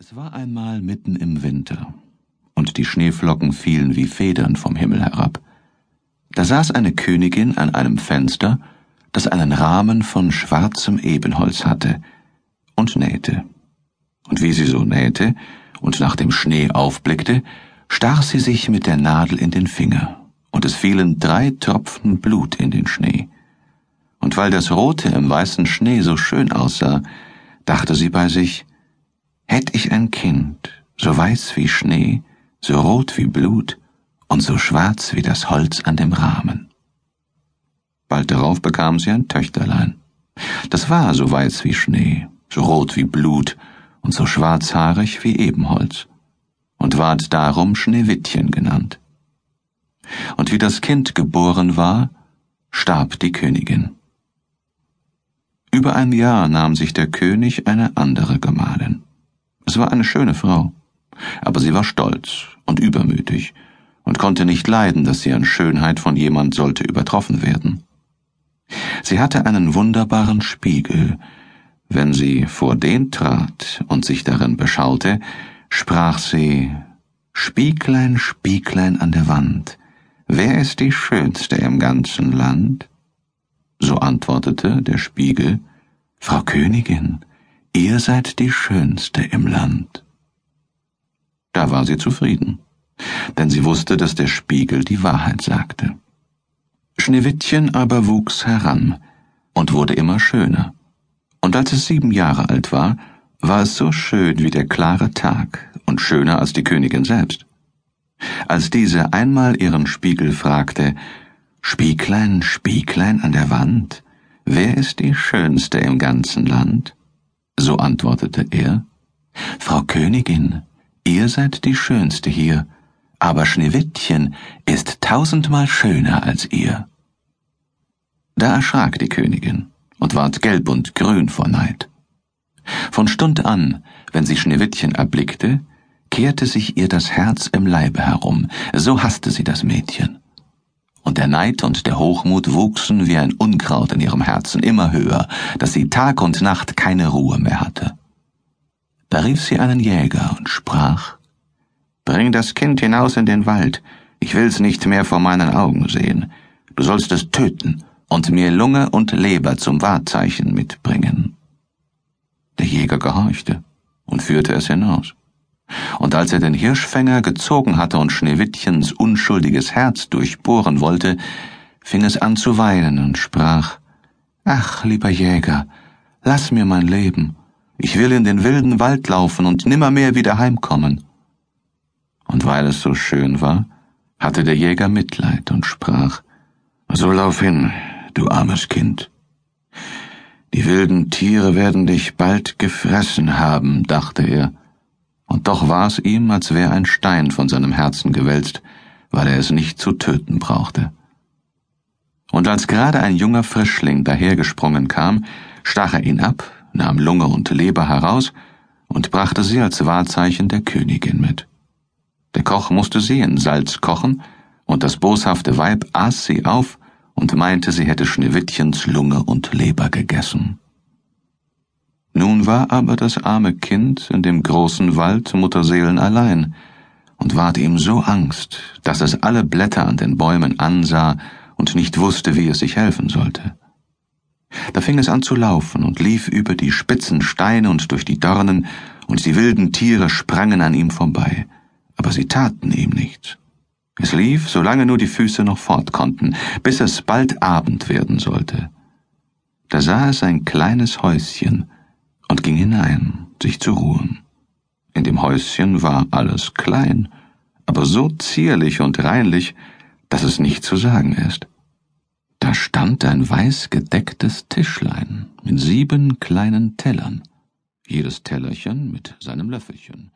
Es war einmal mitten im Winter, und die Schneeflocken fielen wie Federn vom Himmel herab. Da saß eine Königin an einem Fenster, das einen Rahmen von schwarzem Ebenholz hatte, und nähte. Und wie sie so nähte und nach dem Schnee aufblickte, stach sie sich mit der Nadel in den Finger, und es fielen drei Tropfen Blut in den Schnee. Und weil das Rote im weißen Schnee so schön aussah, dachte sie bei sich, Hätt ich ein Kind, so weiß wie Schnee, so rot wie Blut und so schwarz wie das Holz an dem Rahmen. Bald darauf bekam sie ein Töchterlein. Das war so weiß wie Schnee, so rot wie Blut und so schwarzhaarig wie Ebenholz und ward darum Schneewittchen genannt. Und wie das Kind geboren war, starb die Königin. Über ein Jahr nahm sich der König eine andere Gemahlin. Es war eine schöne Frau, aber sie war stolz und übermütig und konnte nicht leiden, dass sie an Schönheit von jemand sollte übertroffen werden. Sie hatte einen wunderbaren Spiegel. Wenn sie vor den trat und sich darin beschaute, sprach sie Spieglein, Spieglein an der Wand, wer ist die Schönste im ganzen Land? So antwortete der Spiegel Frau Königin, Ihr seid die Schönste im Land. Da war sie zufrieden, denn sie wusste, dass der Spiegel die Wahrheit sagte. Schneewittchen aber wuchs heran und wurde immer schöner. Und als es sieben Jahre alt war, war es so schön wie der klare Tag und schöner als die Königin selbst. Als diese einmal ihren Spiegel fragte, Spieglein, Spieglein an der Wand, wer ist die Schönste im ganzen Land? So antwortete er, Frau Königin, ihr seid die Schönste hier, aber Schneewittchen ist tausendmal schöner als ihr. Da erschrak die Königin und ward gelb und grün vor Neid. Von Stund an, wenn sie Schneewittchen erblickte, kehrte sich ihr das Herz im Leibe herum, so hasste sie das Mädchen und der Neid und der Hochmut wuchsen wie ein Unkraut in ihrem Herzen immer höher, dass sie Tag und Nacht keine Ruhe mehr hatte. Da rief sie einen Jäger und sprach Bring das Kind hinaus in den Wald, ich will's nicht mehr vor meinen Augen sehen. Du sollst es töten und mir Lunge und Leber zum Wahrzeichen mitbringen. Der Jäger gehorchte und führte es hinaus und als er den Hirschfänger gezogen hatte und Schneewittchens unschuldiges Herz durchbohren wollte, fing es an zu weinen und sprach Ach, lieber Jäger, lass mir mein Leben, ich will in den wilden Wald laufen und nimmermehr wieder heimkommen. Und weil es so schön war, hatte der Jäger Mitleid und sprach So lauf hin, du armes Kind. Die wilden Tiere werden dich bald gefressen haben, dachte er, und doch war es ihm, als wäre ein Stein von seinem Herzen gewälzt, weil er es nicht zu töten brauchte. Und als gerade ein junger Frischling dahergesprungen kam, stach er ihn ab, nahm Lunge und Leber heraus und brachte sie als Wahrzeichen der Königin mit. Der Koch musste sie in Salz kochen, und das boshafte Weib aß sie auf und meinte, sie hätte Schneewittchens Lunge und Leber gegessen. Nun war aber das arme Kind in dem großen Wald Mutterseelen allein und ward ihm so Angst, dass es alle Blätter an den Bäumen ansah und nicht wusste, wie es sich helfen sollte. Da fing es an zu laufen und lief über die spitzen Steine und durch die Dornen, und die wilden Tiere sprangen an ihm vorbei, aber sie taten ihm nichts. Es lief, solange nur die Füße noch fort konnten, bis es bald Abend werden sollte. Da sah es ein kleines Häuschen, und ging hinein, sich zu ruhen. In dem Häuschen war alles klein, aber so zierlich und reinlich, dass es nicht zu sagen ist. Da stand ein weiß gedecktes Tischlein mit sieben kleinen Tellern, jedes Tellerchen mit seinem Löffelchen,